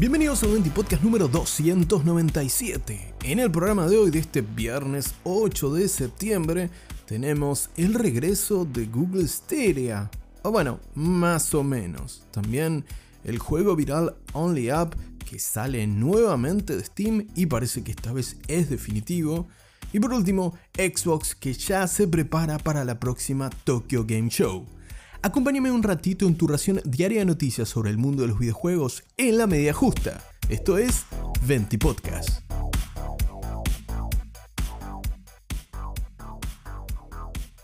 Bienvenidos al 20 Podcast número 297. En el programa de hoy de este viernes 8 de septiembre tenemos el regreso de Google Stadia. O bueno, más o menos. También el juego viral Only Up que sale nuevamente de Steam y parece que esta vez es definitivo. Y por último, Xbox que ya se prepara para la próxima Tokyo Game Show. Acompáñame un ratito en tu ración diaria de noticias sobre el mundo de los videojuegos en la media justa. Esto es Venti Podcast.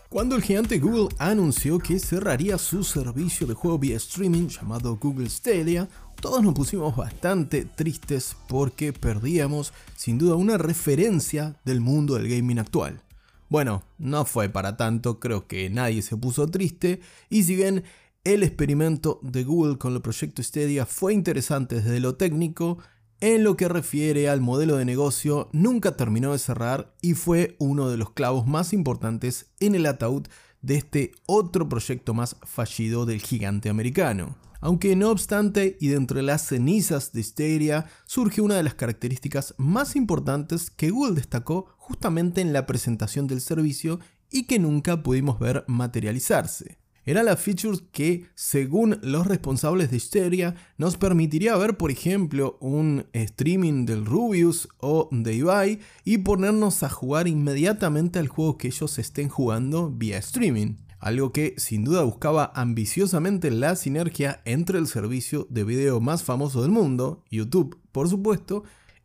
Cuando el gigante Google anunció que cerraría su servicio de juego vía streaming llamado Google Stadia, todos nos pusimos bastante tristes porque perdíamos sin duda una referencia del mundo del gaming actual. Bueno, no fue para tanto, creo que nadie se puso triste, y si bien el experimento de Google con el proyecto Stadia fue interesante desde lo técnico, en lo que refiere al modelo de negocio nunca terminó de cerrar y fue uno de los clavos más importantes en el ataúd de este otro proyecto más fallido del gigante americano. Aunque no obstante, y de entre las cenizas de Stadia surge una de las características más importantes que Google destacó justamente en la presentación del servicio y que nunca pudimos ver materializarse. Era la feature que, según los responsables de Stadia, nos permitiría ver, por ejemplo, un streaming del Rubius o de Ibai y ponernos a jugar inmediatamente al juego que ellos estén jugando vía streaming algo que sin duda buscaba ambiciosamente la sinergia entre el servicio de video más famoso del mundo, YouTube por supuesto,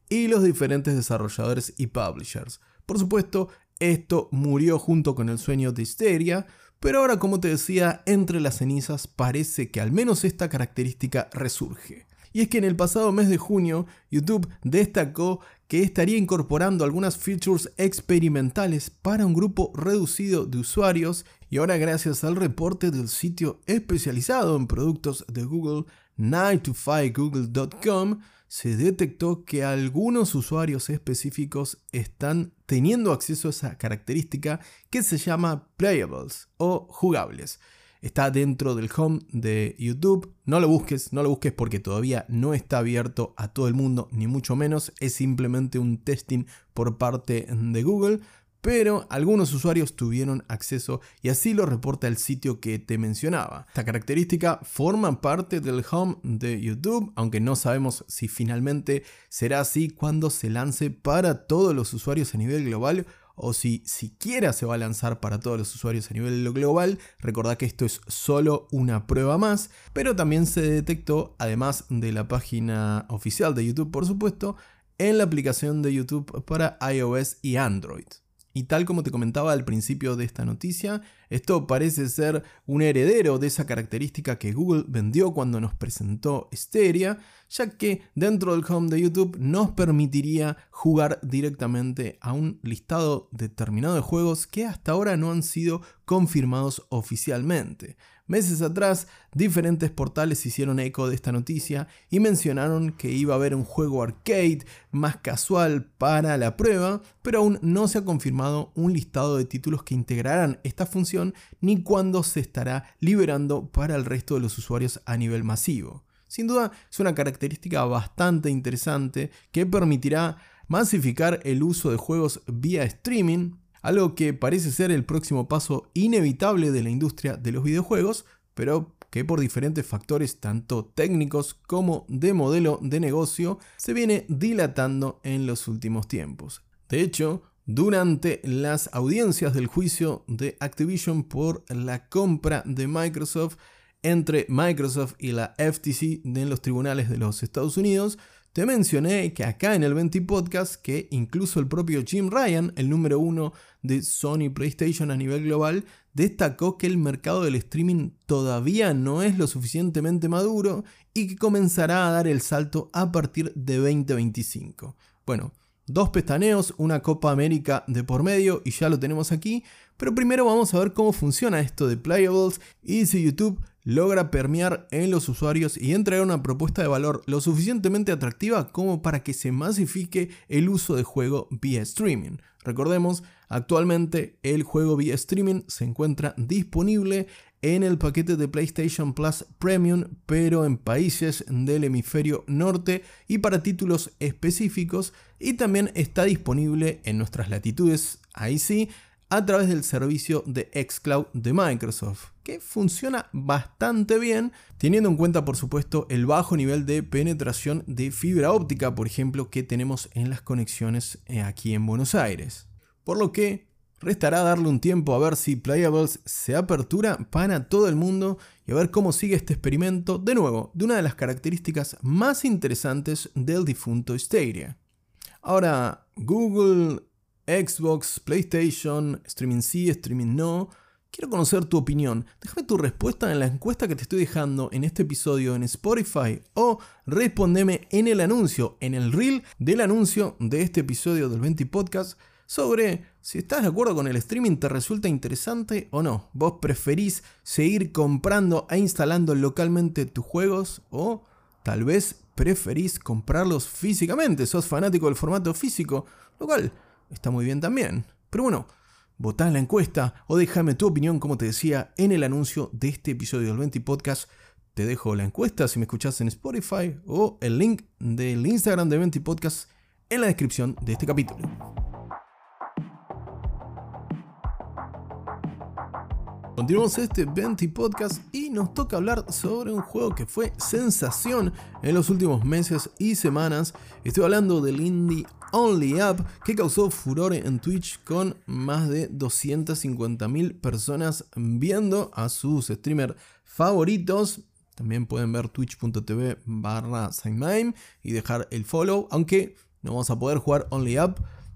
y los diferentes desarrolladores y publishers. Por supuesto, esto murió junto con el sueño de Hysteria, pero ahora como te decía, entre las cenizas parece que al menos esta característica resurge. Y es que en el pasado mes de junio, YouTube destacó que estaría incorporando algunas features experimentales para un grupo reducido de usuarios y ahora gracias al reporte del sitio especializado en productos de Google 9to5google.com se detectó que algunos usuarios específicos están teniendo acceso a esa característica que se llama playables o jugables está dentro del home de YouTube. No lo busques, no lo busques porque todavía no está abierto a todo el mundo, ni mucho menos. Es simplemente un testing por parte de Google. Pero algunos usuarios tuvieron acceso y así lo reporta el sitio que te mencionaba. Esta característica forma parte del home de YouTube, aunque no sabemos si finalmente será así cuando se lance para todos los usuarios a nivel global o si siquiera se va a lanzar para todos los usuarios a nivel global, recordad que esto es solo una prueba más, pero también se detectó, además de la página oficial de YouTube por supuesto, en la aplicación de YouTube para iOS y Android. Y tal como te comentaba al principio de esta noticia, esto parece ser un heredero de esa característica que Google vendió cuando nos presentó Stadia, ya que dentro del home de YouTube nos permitiría jugar directamente a un listado determinado de juegos que hasta ahora no han sido confirmados oficialmente. Meses atrás, diferentes portales hicieron eco de esta noticia y mencionaron que iba a haber un juego arcade más casual para la prueba, pero aún no se ha confirmado un listado de títulos que integrarán esta función ni cuándo se estará liberando para el resto de los usuarios a nivel masivo. Sin duda es una característica bastante interesante que permitirá masificar el uso de juegos vía streaming algo que parece ser el próximo paso inevitable de la industria de los videojuegos, pero que por diferentes factores tanto técnicos como de modelo de negocio se viene dilatando en los últimos tiempos. De hecho, durante las audiencias del juicio de Activision por la compra de Microsoft entre Microsoft y la FTC en los tribunales de los Estados Unidos, te mencioné que acá en el 20 Podcast que incluso el propio Jim Ryan, el número uno de Sony PlayStation a nivel global, destacó que el mercado del streaming todavía no es lo suficientemente maduro y que comenzará a dar el salto a partir de 2025. Bueno, dos pestaneos, una Copa América de por medio y ya lo tenemos aquí, pero primero vamos a ver cómo funciona esto de Playables y si YouTube logra permear en los usuarios y entregar una propuesta de valor lo suficientemente atractiva como para que se masifique el uso de juego vía streaming. Recordemos, actualmente el juego vía streaming se encuentra disponible en el paquete de PlayStation Plus Premium, pero en países del hemisferio norte y para títulos específicos, y también está disponible en nuestras latitudes, ahí sí, a través del servicio de xCloud de Microsoft, que funciona bastante bien, teniendo en cuenta por supuesto el bajo nivel de penetración de fibra óptica, por ejemplo, que tenemos en las conexiones eh, aquí en Buenos Aires. Por lo que restará darle un tiempo a ver si Playables se apertura para todo el mundo y a ver cómo sigue este experimento, de nuevo, de una de las características más interesantes del difunto Stadia. Ahora, Google Xbox, PlayStation, streaming sí, streaming no. Quiero conocer tu opinión. Déjame tu respuesta en la encuesta que te estoy dejando en este episodio en Spotify o respondeme en el anuncio, en el reel del anuncio de este episodio del 20 Podcast sobre si estás de acuerdo con el streaming, te resulta interesante o no. ¿Vos preferís seguir comprando e instalando localmente tus juegos o tal vez preferís comprarlos físicamente? ¿Sos fanático del formato físico? Lo cual está muy bien también. Pero bueno, votá en la encuesta o déjame tu opinión, como te decía, en el anuncio de este episodio del 20 Podcast. Te dejo la encuesta si me escuchas en Spotify o el link del Instagram de 20 Podcast en la descripción de este capítulo. Continuamos este 20 podcast y nos toca hablar sobre un juego que fue sensación en los últimos meses y semanas. Estoy hablando del indie Only Up que causó furor en Twitch con más de 250.000 personas viendo a sus streamers favoritos. También pueden ver twitch.tv barra y dejar el follow, aunque no vamos a poder jugar Only Up,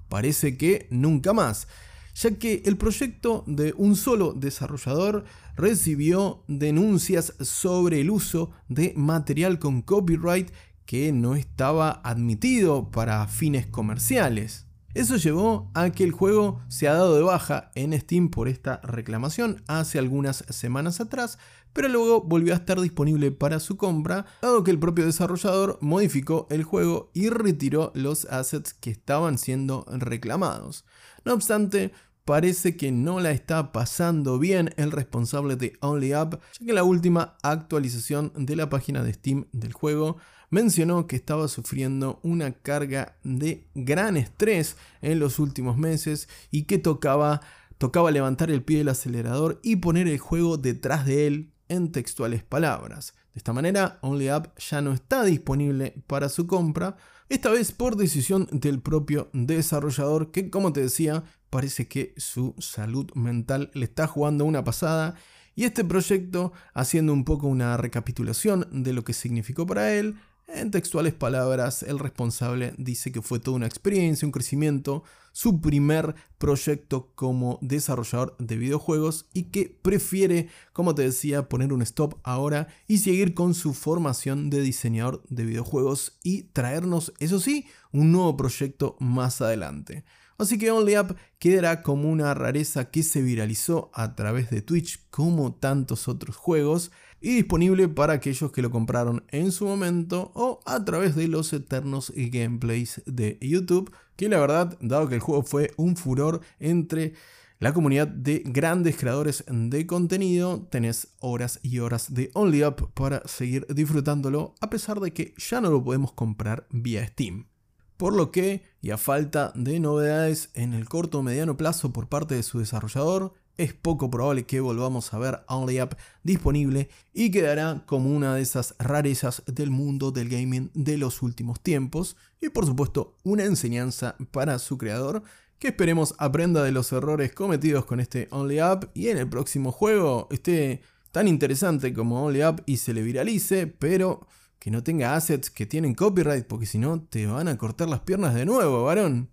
parece que nunca más ya que el proyecto de un solo desarrollador recibió denuncias sobre el uso de material con copyright que no estaba admitido para fines comerciales. Eso llevó a que el juego se ha dado de baja en Steam por esta reclamación hace algunas semanas atrás, pero luego volvió a estar disponible para su compra, dado que el propio desarrollador modificó el juego y retiró los assets que estaban siendo reclamados. No obstante, parece que no la está pasando bien el responsable de Only Up, ya que la última actualización de la página de Steam del juego mencionó que estaba sufriendo una carga de gran estrés en los últimos meses y que tocaba, tocaba levantar el pie del acelerador y poner el juego detrás de él en textuales palabras. De esta manera, Only Up ya no está disponible para su compra, esta vez por decisión del propio desarrollador que, como te decía, parece que su salud mental le está jugando una pasada y este proyecto, haciendo un poco una recapitulación de lo que significó para él, en textuales palabras, el responsable dice que fue toda una experiencia, un crecimiento, su primer proyecto como desarrollador de videojuegos y que prefiere, como te decía, poner un stop ahora y seguir con su formación de diseñador de videojuegos y traernos, eso sí, un nuevo proyecto más adelante. Así que Only Up quedará como una rareza que se viralizó a través de Twitch como tantos otros juegos y disponible para aquellos que lo compraron en su momento o a través de los eternos gameplays de YouTube, que la verdad, dado que el juego fue un furor entre la comunidad de grandes creadores de contenido, tenés horas y horas de Only Up para seguir disfrutándolo a pesar de que ya no lo podemos comprar vía Steam por lo que, y a falta de novedades en el corto o mediano plazo por parte de su desarrollador, es poco probable que volvamos a ver Only Up disponible y quedará como una de esas rarezas del mundo del gaming de los últimos tiempos y por supuesto una enseñanza para su creador que esperemos aprenda de los errores cometidos con este Only Up y en el próximo juego esté tan interesante como Only Up y se le viralice, pero que no tenga assets que tienen copyright, porque si no te van a cortar las piernas de nuevo, varón.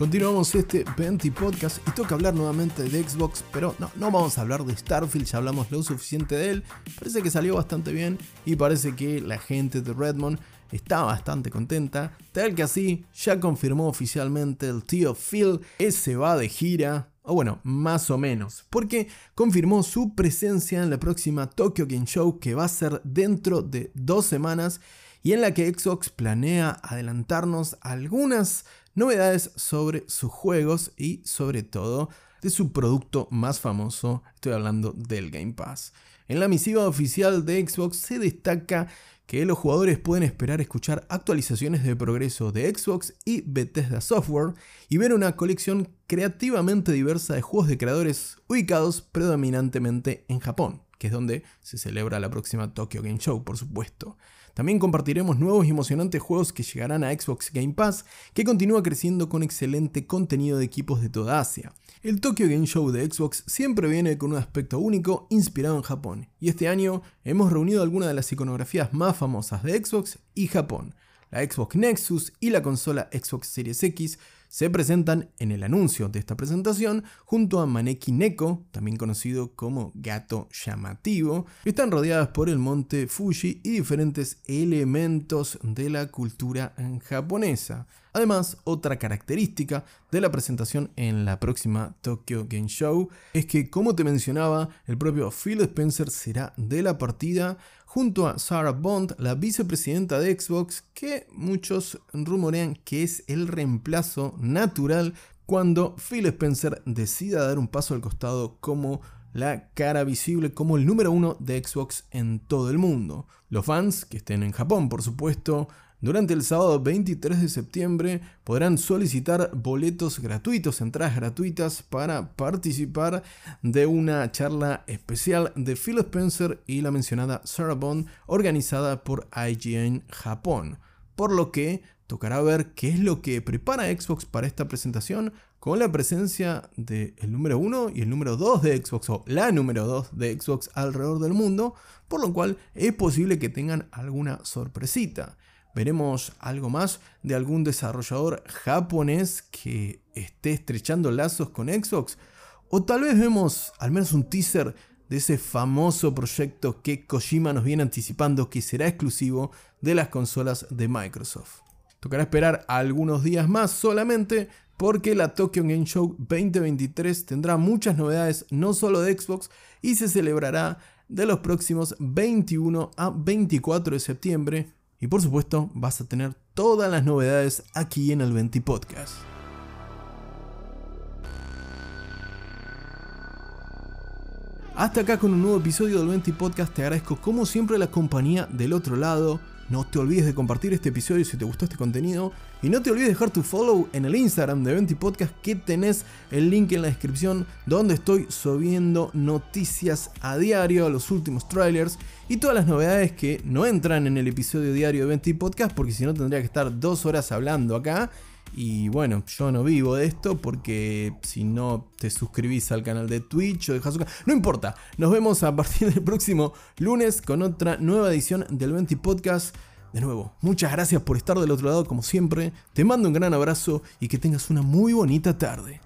Continuamos este 20 podcast y toca hablar nuevamente de Xbox, pero no, no vamos a hablar de Starfield, ya hablamos lo suficiente de él. Parece que salió bastante bien y parece que la gente de Redmond está bastante contenta, tal que así ya confirmó oficialmente el tío Phil que se va de gira o bueno, más o menos, porque confirmó su presencia en la próxima Tokyo Game Show que va a ser dentro de dos semanas y en la que Xbox planea adelantarnos algunas novedades sobre sus juegos y sobre todo de su producto más famoso, estoy hablando del Game Pass. En la misiva oficial de Xbox se destaca que los jugadores pueden esperar escuchar actualizaciones de progreso de Xbox y Bethesda Software y ver una colección creativamente diversa de juegos de creadores ubicados predominantemente en Japón, que es donde se celebra la próxima Tokyo Game Show, por supuesto. También compartiremos nuevos y emocionantes juegos que llegarán a Xbox Game Pass, que continúa creciendo con excelente contenido de equipos de toda Asia. El Tokyo Game Show de Xbox siempre viene con un aspecto único inspirado en Japón, y este año hemos reunido algunas de las iconografías más famosas de Xbox y Japón. La Xbox Nexus y la consola Xbox Series X se presentan en el anuncio de esta presentación junto a Maneki Neko, también conocido como gato llamativo. Están rodeadas por el monte Fuji y diferentes elementos de la cultura japonesa. Además, otra característica de la presentación en la próxima Tokyo Game Show es que, como te mencionaba, el propio Phil Spencer será de la partida junto a Sarah Bond, la vicepresidenta de Xbox, que muchos rumorean que es el reemplazo natural cuando Phil Spencer decida dar un paso al costado como la cara visible como el número uno de Xbox en todo el mundo. Los fans que estén en Japón, por supuesto, durante el sábado 23 de septiembre podrán solicitar boletos gratuitos, entradas gratuitas para participar de una charla especial de Phil Spencer y la mencionada Sarah Bond organizada por IGN Japón. Por lo que tocará ver qué es lo que prepara Xbox para esta presentación con la presencia del número 1 y el número 2 de Xbox o la número 2 de Xbox alrededor del mundo, por lo cual es posible que tengan alguna sorpresita. Veremos algo más de algún desarrollador japonés que esté estrechando lazos con Xbox. O tal vez vemos al menos un teaser de ese famoso proyecto que Kojima nos viene anticipando que será exclusivo de las consolas de Microsoft. Tocará esperar algunos días más solamente porque la Tokyo Game Show 2023 tendrá muchas novedades no solo de Xbox y se celebrará de los próximos 21 a 24 de septiembre y por supuesto, vas a tener todas las novedades aquí en el 20 Podcast. Hasta acá con un nuevo episodio del 20 Podcast. Te agradezco como siempre la compañía del otro lado. No te olvides de compartir este episodio si te gustó este contenido. Y no te olvides de dejar tu follow en el Instagram de Venti Podcast que tenés el link en la descripción donde estoy subiendo noticias a diario, los últimos trailers y todas las novedades que no entran en el episodio diario de Venti Podcast porque si no tendría que estar dos horas hablando acá. Y bueno, yo no vivo de esto porque si no te suscribís al canal de Twitch o dejas su... No importa, nos vemos a partir del próximo lunes con otra nueva edición del 20 Podcast. De nuevo, muchas gracias por estar del otro lado como siempre. Te mando un gran abrazo y que tengas una muy bonita tarde.